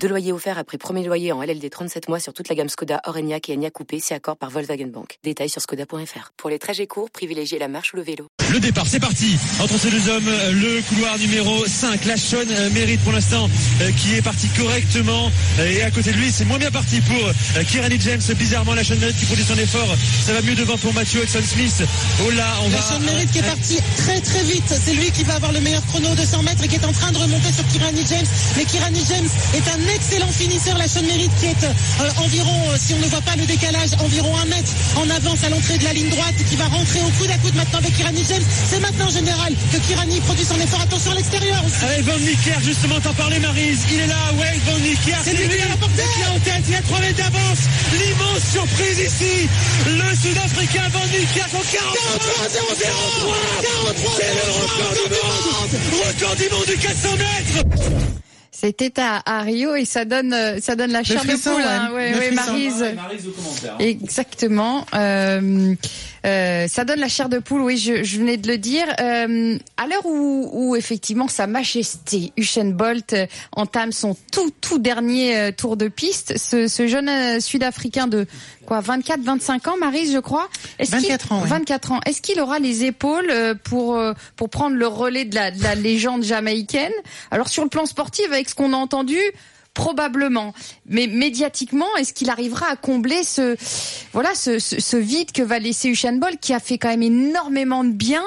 Deux loyers offerts après premier loyer en LLD 37 mois sur toute la gamme Skoda, Orenia et Enya Coupé, si accord par Volkswagen Bank. Détails sur skoda.fr. Pour les trajets courts, privilégiez la marche ou le vélo. Le départ, c'est parti. Entre ces deux hommes, le couloir numéro 5. La Sean mérite pour l'instant euh, qui est parti correctement. Et à côté de lui, c'est moins bien parti pour euh, Kirani James. Bizarrement, la Sean mérite qui produit son effort. Ça va mieux devant pour Mathieu Exxon Smith. Oh là, on la va. Sean mérite qui est parti très très vite. C'est lui qui va avoir le meilleur chrono de 100 mètres et qui est en train de remonter sur Kirani James. Mais Kirani James est un excellent finisseur. La Sean mérite qui est euh, environ, euh, si on ne voit pas le décalage, environ un mètre en avance à l'entrée de la ligne droite qui va rentrer au coude à coude maintenant avec Kirani James. C'est maintenant général que Kirani produit son effort. Attention à l'extérieur aussi. Allez, Van Nicker, justement, t'en parlais, Marise. Il est là, ouais, Van Nicker. C'est lui qui a la portée. qui est en tête. Il a 3 mètres d'avance. L'immense surprise ici. Le Sud-Africain Van Nicker en 43 0 C'est le record du monde. Record du monde du 400 mètres. C'était à, à Rio et ça donne euh, ça donne la chair de poule. hein. Ouais, ouais, frisson. Maryse. Exactement. Euh, euh, ça donne la chair de poule. Oui, je, je venais de le dire. Euh, à l'heure où, où effectivement Sa Majesté Usain Bolt euh, entame son tout tout dernier euh, tour de piste, ce, ce jeune Sud-Africain de quoi 24 25 ans, Maryse, je crois. Est-ce qu'il- 24 ans, ouais. 24 ans. Est-ce qu'il aura les épaules pour pour prendre le relais de la, de la légende jamaïcaine? Alors sur le plan sportif, avec ce qu'on a entendu. Probablement, mais médiatiquement, est-ce qu'il arrivera à combler ce voilà ce, ce, ce vide que va laisser Usain Bolt, qui a fait quand même énormément de bien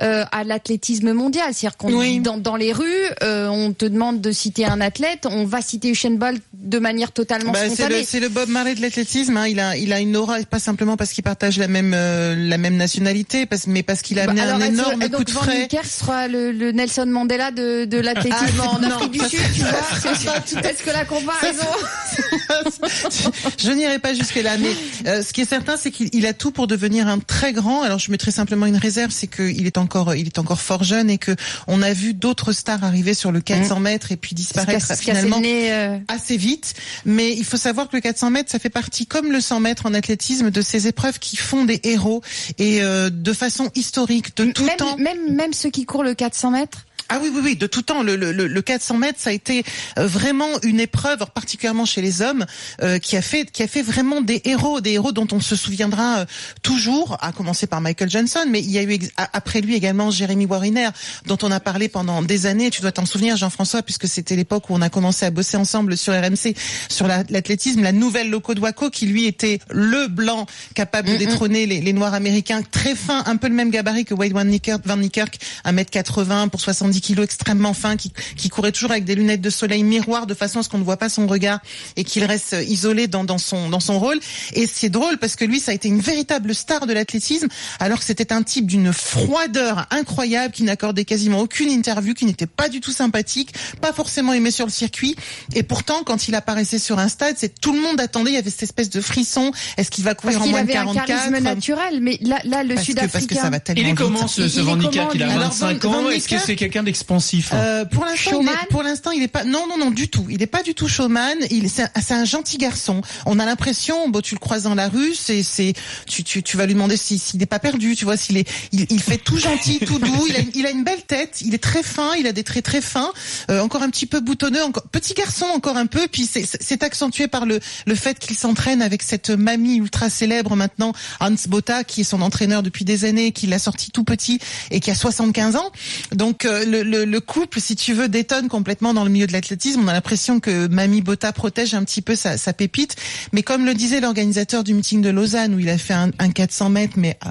euh, à l'athlétisme mondial? C'est-à-dire qu'on Oui. dans, dans les rues, euh, on te demande de citer un athlète, on va citer Usain Bolt de manière totalement Bah, c'est spontanée. le, c'est le Bob Marley de l'athlétisme. Hein. Il a, il a une aura, pas simplement parce qu'il partage la même, euh, la même nationalité, parce, mais parce qu'il a amené Bah, alors, un énorme donc, coup de Van frais. Niekerk sera le, le Nelson Mandela de, de l'athlétisme Ah, en non, Afrique du Sud, tu vois? C'est tout- Est-ce que la comparaison je n'irai pas jusque là, mais euh, ce qui est certain, c'est qu'il il a tout pour devenir un très grand. Alors, je mettrai simplement une réserve, c'est qu'il est encore, il est encore fort jeune et que on a vu d'autres stars arriver sur le 400 mètres et puis disparaître finalement nez, euh, assez vite. Mais il faut savoir que le 400 mètres, ça fait partie, comme le 100 mètres en athlétisme, de ces épreuves qui font des héros et euh, de façon historique, de tout même, temps. même, même ceux qui courent le 400 mètres Ah oui, oui, oui, de tout temps. Le, le, le 400 mètres, ça a été euh, vraiment une épreuve, particulièrement chez les hommes, euh, qui a fait, qui a fait vraiment des héros, des héros dont on se souviendra euh, toujours. À commencer par Michael Johnson, mais il y a eu après lui également Jérémy Wariner, dont on a parlé pendant des années. Tu dois t'en souvenir, Jean-François, puisque c'était l'époque où on a commencé à bosser ensemble sur RMC sur la- l'athlétisme. La nouvelle loco de Waco, qui lui était le blanc capable de détrôner les, les Noirs américains, très fin, un peu le même gabarit que Wade Van Niekerk, Van Niekerk 1m80 pour 70 kilos, extrêmement fin, qui, qui courait toujours avec des lunettes de soleil miroir de façon à ce qu'on ne voit pas son regard et qu'il reste euh, isolé dans, dans son dans son rôle. Et c'est drôle parce que lui, ça a été une véritable star de l'athlétisme, alors que c'était un type d'une froideur incroyable, qui n'accordait quasiment aucune interview, qui n'était pas du tout sympathique, pas forcément aimé sur le circuit. Et pourtant, quand il apparaissait sur un stade, c'est tout le monde attendait. Il y avait cette espèce de frisson. Est-ce qu'il va courir Parce en qu'il moins de avait un 44 charisme naturel, mais là, là le parce que, parce que Sud-Africain. ça va tellement Il est comment ce, ce Van Niekerk comment, Il a lui Alors, 25 Van- ans? Est-ce que c'est quelqu'un d'expansif Euh, pour l'instant, il Showman est, pour l'instant, il est pas. Non, non, non, du tout. Il est pas du tout showman. Il, c'est un, c'est un gentil garçon. On a l'impression, bon, tu le croises dans la rue, c'est, c'est, tu, tu, tu vas lui demander si, s'il n'est pas perdu. Tu vois, s'il est, il, il fait tout gentil, tout doux. Il a, une- il a une belle tête. Il est très fin. Il a des traits très fins. Euh, encore un petit peu boutonneux. Encore petit garçon, encore un peu. Puis c'est accentué par le, le fait qu'il s'entraîne avec cette mamie ultra célèbre maintenant, Hans Botta, qui est son entraîneur depuis des années, qui l'a sorti tout petit et qui a 75 ans. Donc euh, le, le, le couple, si tu veux, détonne complètement dans le milieu de l'athlétisme. On a l'impression que Mamie Botta protège un petit peu sa, sa pépite. Mais comme le disait l'organisateur du meeting de Lausanne, où il a fait un, un 400 mètres, mais ah,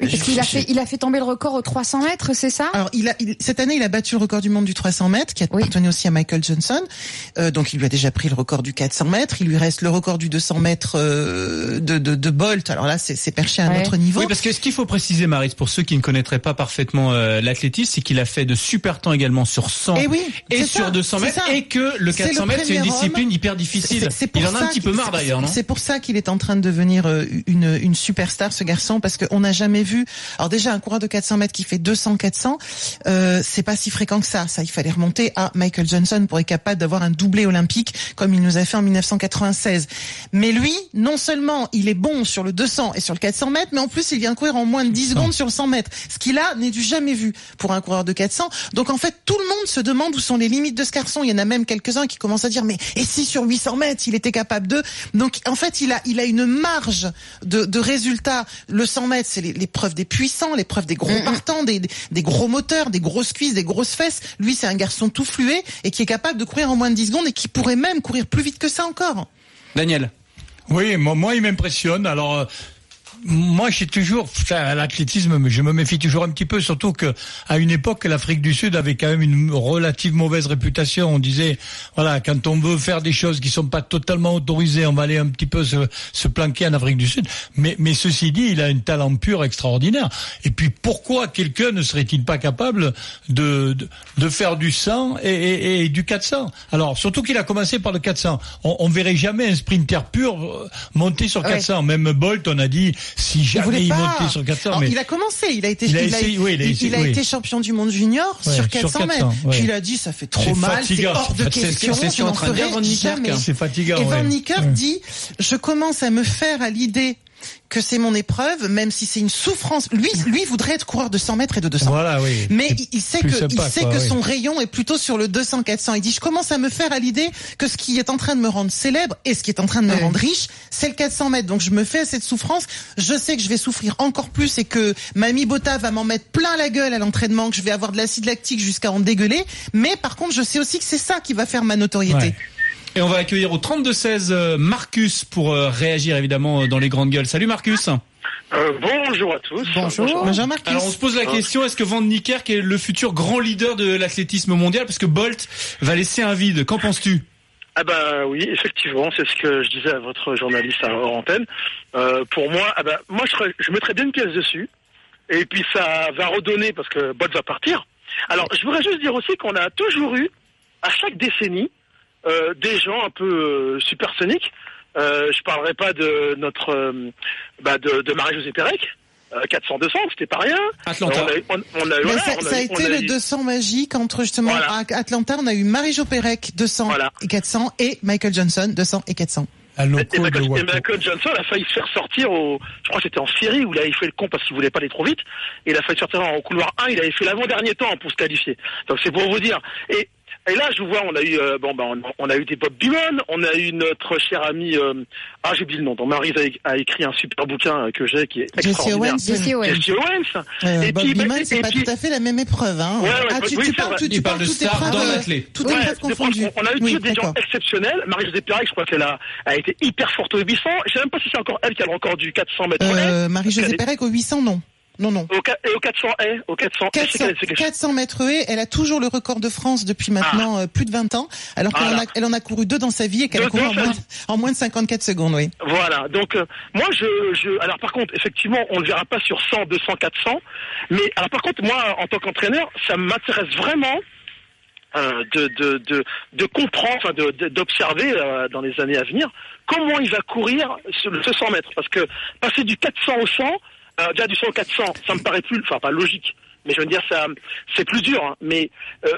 Oui, parce qu'il a fait, il a fait tomber le record aux 300 mètres, c'est ça? Alors, il a, il- cette année, il a battu le record du monde du 300 mètres, qui appartenait aussi à Michael Johnson. Euh, donc, il lui a déjà pris le record du 400 mètres. Il lui reste le record du 200 mètres euh, de, de, de Bolt. Alors là, c'est c'est perché à un Ouais. autre niveau. Oui, parce que ce qu'il faut préciser, Maris, pour ceux qui ne connaîtraient pas parfaitement euh, l'athlétisme, c'est qu'il a fait de super temps également sur 100 Et oui, et c'est sur ça, 200 c'est mètres et que le C'est le 400 mètres c'est une discipline homme. hyper difficile. Pour Il en a un petit peu qu'il- marre d'ailleurs, non? C'est pour ça qu'il est en train de devenir euh, une, une superstar, ce garçon, parce qu'on n'a jamais vu. Alors déjà, un coureur de 400 mètres qui fait 200-400, euh, c'est pas si fréquent que ça. Ça, il fallait remonter à Michael Johnson pour être capable d'avoir un doublé olympique comme il nous a fait en 1996. Mais lui, non seulement il est bon sur le 200 et sur le 400 mètres, mais en plus il vient courir en moins de 10 secondes sur le 100 mètres. Ce qui là n'est du jamais vu pour un coureur de 400. Donc en fait, tout le monde se demande où sont les limites de ce garçon. Il y en a même quelques-uns qui commencent à dire mais et si sur 800 mètres il était capable de? Donc en fait, il a il a une marge de, de résultats. Le 100 mètres, c'est l'épreuve des puissants, l'épreuve des gros partants, des, des, des gros moteurs, des grosses cuisses, des grosses fesses. Lui, c'est un garçon tout fluet et qui est capable de courir en moins de 10 secondes et qui pourrait même courir plus vite que ça encore. Daniel. Oui, moi, moi, il m'impressionne. Alors, euh, moi, j'ai toujours, enfin, l'athlétisme, je me méfie toujours un petit peu, surtout que à une époque, l'Afrique du Sud avait quand même une relative mauvaise réputation. On disait, voilà, quand on veut faire des choses qui sont pas totalement autorisées, on va aller un petit peu se, se planquer en Afrique du Sud. Mais, mais ceci dit, il a un talent pur extraordinaire. Et puis, pourquoi quelqu'un ne serait-il pas capable de, de, de faire du 100 et, et, et du 400 Alors, surtout qu'il a commencé par le 400. On, on verrait jamais un sprinter pur euh, monter sur Ouais. 400. Même Bolt, on a dit, si jamais il, montait sur 400. Alors, mais Il a commencé, il a été, Il a il essayé, oui, il a essayé, il a oui. été champion du monde junior Ouais, sur sur 400 mètres. 400, ouais. Puis il a dit ça fait trop mal, c'est hors de question, c'est je n'en ferai jamais. fatigant. Et Van. Niekerk dit, je commence à me faire à l'idée que c'est mon épreuve, même si c'est une souffrance. Lui, lui voudrait être coureur de 100 mètres et de 200. Voilà, oui. Mais il- il sait que, il sait quoi, que oui. son rayon est plutôt sur le 200-400. Il dit, je commence à me faire à l'idée que ce qui est en train de me rendre célèbre et ce qui est en train de me rendre riche, c'est le 400 mètres. Donc je me fais cette souffrance. Je sais que je vais souffrir encore plus et que Mamie Botta va m'en mettre plein la gueule à l'entraînement, que je vais avoir de l'acide lactique jusqu'à en dégueuler. Mais par contre, je sais aussi que c'est ça qui va faire ma notoriété. Ouais. Et on va accueillir au 32-16 euh, Marcus pour euh, réagir évidemment euh, dans les grandes gueules. Salut Marcus. Euh, bonjour à tous. Bonjour. Bonjour Marcus. Alors on se pose la question, est-ce que Van Niekerk est le futur grand leader de l'athlétisme mondial? Parce que Bolt va laisser un vide. Qu'en penses-tu? Ah bah oui, effectivement, c'est ce que je disais à votre journaliste à hors antenne. Euh, pour moi, ah bah, moi je, je mettrais bien une pièce dessus. Et puis ça va redonner parce que Bolt va partir. Alors je voudrais juste dire aussi qu'on a toujours eu, à chaque décennie, euh, des gens un peu euh, supersoniques. Euh, je parlerai pas de notre, euh, bah, de, de Marie-Josée Pérec. Euh, 400-200, c'était pas rien. Atlanta. On a, eu- on, on a voilà, ça, on a ça été a le eu- 200 magique entre justement Voilà. à Atlanta, on a eu Marie-Jo Pérec 200 Voilà. et 400 et Michael Johnson 200 et 400. Un Et de Michael, et. Michael Johnson a failli se faire sortir au, je crois que c'était en Syrie où il avait fait le con parce qu'il voulait pas aller trop vite. Et il a failli sortir en couloir 1, il avait fait l'avant-dernier temps pour se qualifier. Donc c'est pour vous dire. Et, et là, je vous vois, on a eu, euh, bon, ben, on, on a eu des Bob Dylan, on a eu notre cher ami, euh, ah, j'ai oublié le nom, dont Marie a, a écrit un super bouquin euh, que j'ai qui est Jesse extraordinaire. Owens. Jesse Owens. Jesse Owens. Euh, Et Bob puis, Beamon, et c'est pas puis- tout à fait la même épreuve. Hein. Ouais, ouais, ah, tu, oui, tu c'est parles, tu, tu de toutes stars épreuves, dans euh, l'athlé. Toutes Ouais, confondues. on a eu Oui, toujours des gens exceptionnels. Marie-Josée Pérec, je crois qu'elle a, a été hyper forte au 800. Je sais même pas si c'est encore elle qui a le record du 400 mètres. Euh, Elle est- Pérec au 800, non. Non, non. Au, et au 400 haies, au 400 je sais 400, qu'elle- c'est quelque chose- 400 mètres haies, elle a toujours le record de France depuis maintenant euh, plus de 20 ans, alors qu'elle Voilà. en, a, elle en a couru deux dans sa vie et qu'elle a couru en moins, vie. en moins de 54 secondes, oui. Voilà. Donc euh, moi je, je alors par contre effectivement on ne le verra pas sur 100, 200, 400, mais alors par contre moi en tant qu'entraîneur ça m'intéresse vraiment euh, de, de, de, de comprendre, enfin de- de- d'observer euh, dans les années à venir comment il va courir sur le 200 mètres parce que passer du 400 au 100, euh, déjà du 100 au 400, ça me paraît plus, enfin pas logique. Mais je veux dire, ça, c'est plus dur. hein. Mais euh,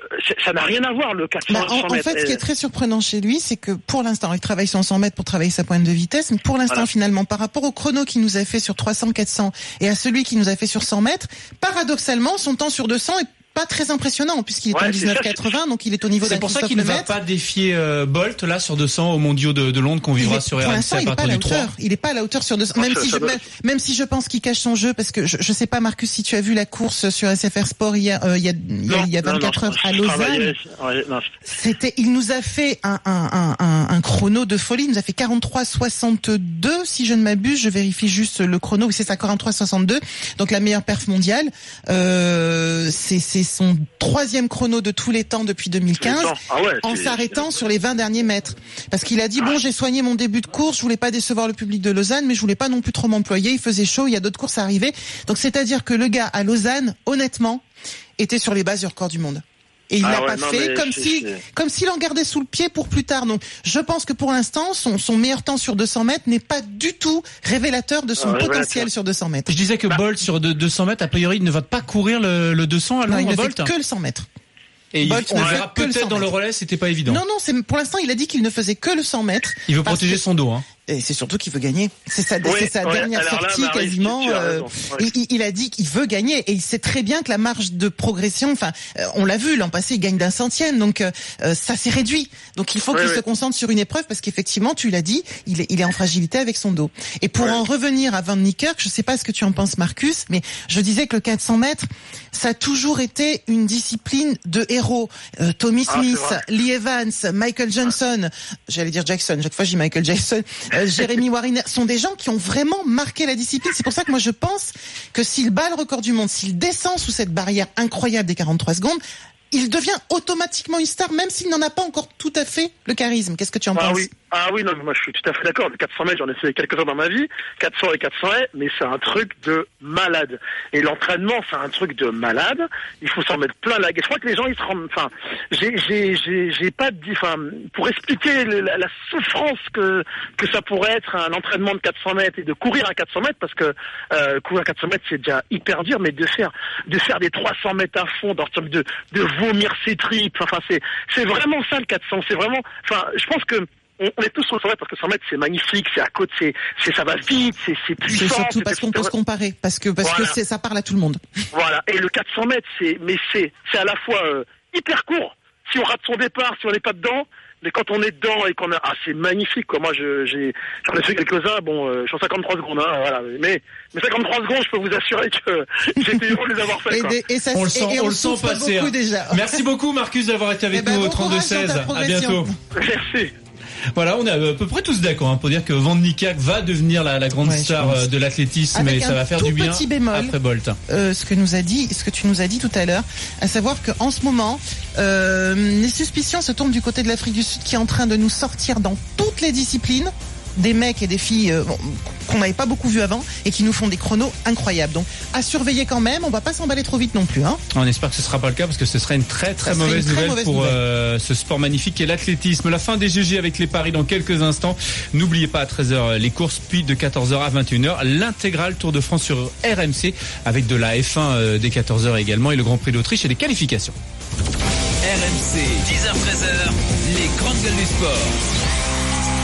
ça n'a rien à voir le 400 Bah, au 100 en, en mètres. fait, ce qui est Euh, très surprenant chez lui, c'est que pour l'instant, il travaille sur 100 mètres pour travailler sa pointe de vitesse, mais pour l'instant, Voilà. finalement, par rapport au chrono qu'il nous a fait sur 300, 400 et à celui qu'il nous a fait sur 100 mètres, paradoxalement, son temps sur 200 est pas très impressionnant puisqu'il est Ouais, en c'est ça, 19,80, donc il est au niveau C'est d'un pour ça qu'il ne va pas défier euh, Bolt là sur 200 au mondiaux de, de Londres qu'on vivra est- sur RMC à il est pas à partir la du 3. hauteur. Il est pas à la hauteur sur 200. Même ça- si, ça je, doit même, même si je pense qu'il cache son jeu, parce que je, je sais pas, Marcus, si tu as vu la course sur SFR Sport hier, euh, il y a, il y a, non, il y a non, 24 non, heures à Lausanne. C'était, il nous a fait un, un, un, un, un chrono de folie. Il nous a fait 43,62 si je ne m'abuse. Je vérifie juste le chrono. Oui, c'est ça, 43,62. Donc la meilleure perf mondiale. Euh, c'est, c'est, son troisième chrono de tous les temps depuis 2015, Ah ouais, en s'arrêtant sur les 20 derniers mètres. Parce qu'il a dit, bon, j'ai soigné mon début de course, je voulais pas décevoir le public de Lausanne, mais je voulais pas non plus trop m'employer, il faisait chaud, il y a d'autres courses à arriver. Donc c'est-à-dire que le gars à Lausanne, honnêtement, était sur les bases du record du monde. Et il Ah l'a ouais, pas non, fait comme si, comme s'il en gardait sous le pied pour plus tard. Donc, je pense que pour l'instant, son, son meilleur temps sur 200 mètres n'est pas du tout révélateur de son Ah, potentiel sur 200 mètres. Je disais que Bolt sur de- 200 mètres, a priori, il ne va pas courir le, le 200 à Non, il ne fait Bolt. que le 100 mètres. Et il- Bolt on fait verra que le peut-être 100 dans le relais, c'était pas évident. Non, non, c'est pour l'instant, il a dit qu'il ne faisait que le 100 mètres. Il veut protéger que- son dos. Hein. Et c'est surtout qu'il veut gagner. C'est sa, Oui, sa ouais, dernière alors là, sortie Marie, quasiment. euh, ouais. il, il- a dit qu'il veut gagner et il sait très bien que la marge de progression, enfin, euh, on l'a vu l'an passé, il gagne d'un centième, donc euh, euh, ça s'est réduit. Donc il faut Ouais, qu'il se concentre sur une épreuve parce qu'effectivement, tu l'as dit, il est, il est en fragilité avec son dos. Et pour en revenir à Van Niekerk, je sais pas ce que tu en penses, Marcus, mais je disais que le 400 mètres, ça a toujours été une discipline de héros. Euh, Tommy Ah, Smith. Lee Evans, Michael Johnson, j'allais dire Jackson, chaque fois dis Michael Jackson, euh, Jeremy Wariner, sont des gens qui ont vraiment marqué la discipline. C'est pour ça que moi je pense que s'il bat le record du monde, s'il descend sous cette barrière incroyable des 43 secondes, il devient automatiquement une star, même s'il n'en a pas encore tout à fait le charisme. Qu'est-ce que tu en Ah penses? oui, ah oui, non, moi je suis tout à fait d'accord. Le 400 mètres, j'en ai fait quelques-uns dans ma vie, 400 et 400 mètres, mais c'est un truc de malade. Et l'entraînement, c'est un truc de malade. Il faut s'en mettre plein la gueule. Je crois que les gens, ils se rendent, enfin, j'ai, j'ai, j'ai, pas dit, enfin, pour expliquer la, souffrance que que ça pourrait être un entraînement de 400 mètres et de courir à 400 mètres, parce que euh, courir à 400 mètres, c'est déjà hyper dur, mais de faire de faire des 300 mètres à fond, de de vomir ses tripes, enfin, c'est c'est vraiment ça le 400. C'est vraiment, enfin, je pense que on, on est tous sur le 100 mètres parce que 100 mètres c'est magnifique, c'est à côte, c'est, c'est ça va vite, c'est, c'est C'est puissant. surtout c'est- parce qu'on peut se comparer, parce que parce Voilà. que c'est ça parle à tout le monde. Voilà. Et le 400 mètres, c'est, mais c'est, c'est à la fois euh, hyper court. Si on rate son départ, si on n'est pas dedans, mais quand on est dedans et qu'on a, ah, c'est magnifique, quoi. Moi, je, j'ai, j'en ai fait quelques-uns. Bon, euh, je suis en 53 secondes, hein, voilà. Mais, mais 53 secondes, je peux vous assurer que j'étais heureux de les avoir fait, Et, quoi. et ça, On le sent, et on le sent passer. beaucoup hein. déjà. Merci beaucoup Marcus d'avoir été avec Eh ben, nous au bon courage dans 32-16. ta À progression. bientôt. Merci. Voilà, on est à peu près tous d'accord hein, pour dire que Van Niekerk va devenir la, la grande Ouais, star euh, de l'athlétisme et ça va faire tout du bien petit bémol. après Bolt. euh, ce que nous a dit, ce que tu nous as dit tout à l'heure, à savoir qu'en ce moment, euh, les suspicions se tournent du côté de l'Afrique du Sud qui est en train de nous sortir dans toutes les disciplines des mecs et des filles euh, qu'on n'avait pas beaucoup vu avant et qui nous font des chronos incroyables. Donc à surveiller quand même, on va pas s'emballer trop vite non plus. Hein. On espère que ce sera pas le cas parce que ce serait une très très mauvaise une très nouvelle mauvaise pour nouvelle. euh, ce sport magnifique qu'est l'athlétisme. La fin des GG avec les paris dans quelques instants. N'oubliez pas à 13h les courses, puis de 14h à 21h l'intégral Tour de France sur RMC avec de la F1 euh, dès 14h également et le Grand Prix d'Autriche et les qualifications. RMC, 10h-13h, les grandes gueules du sport.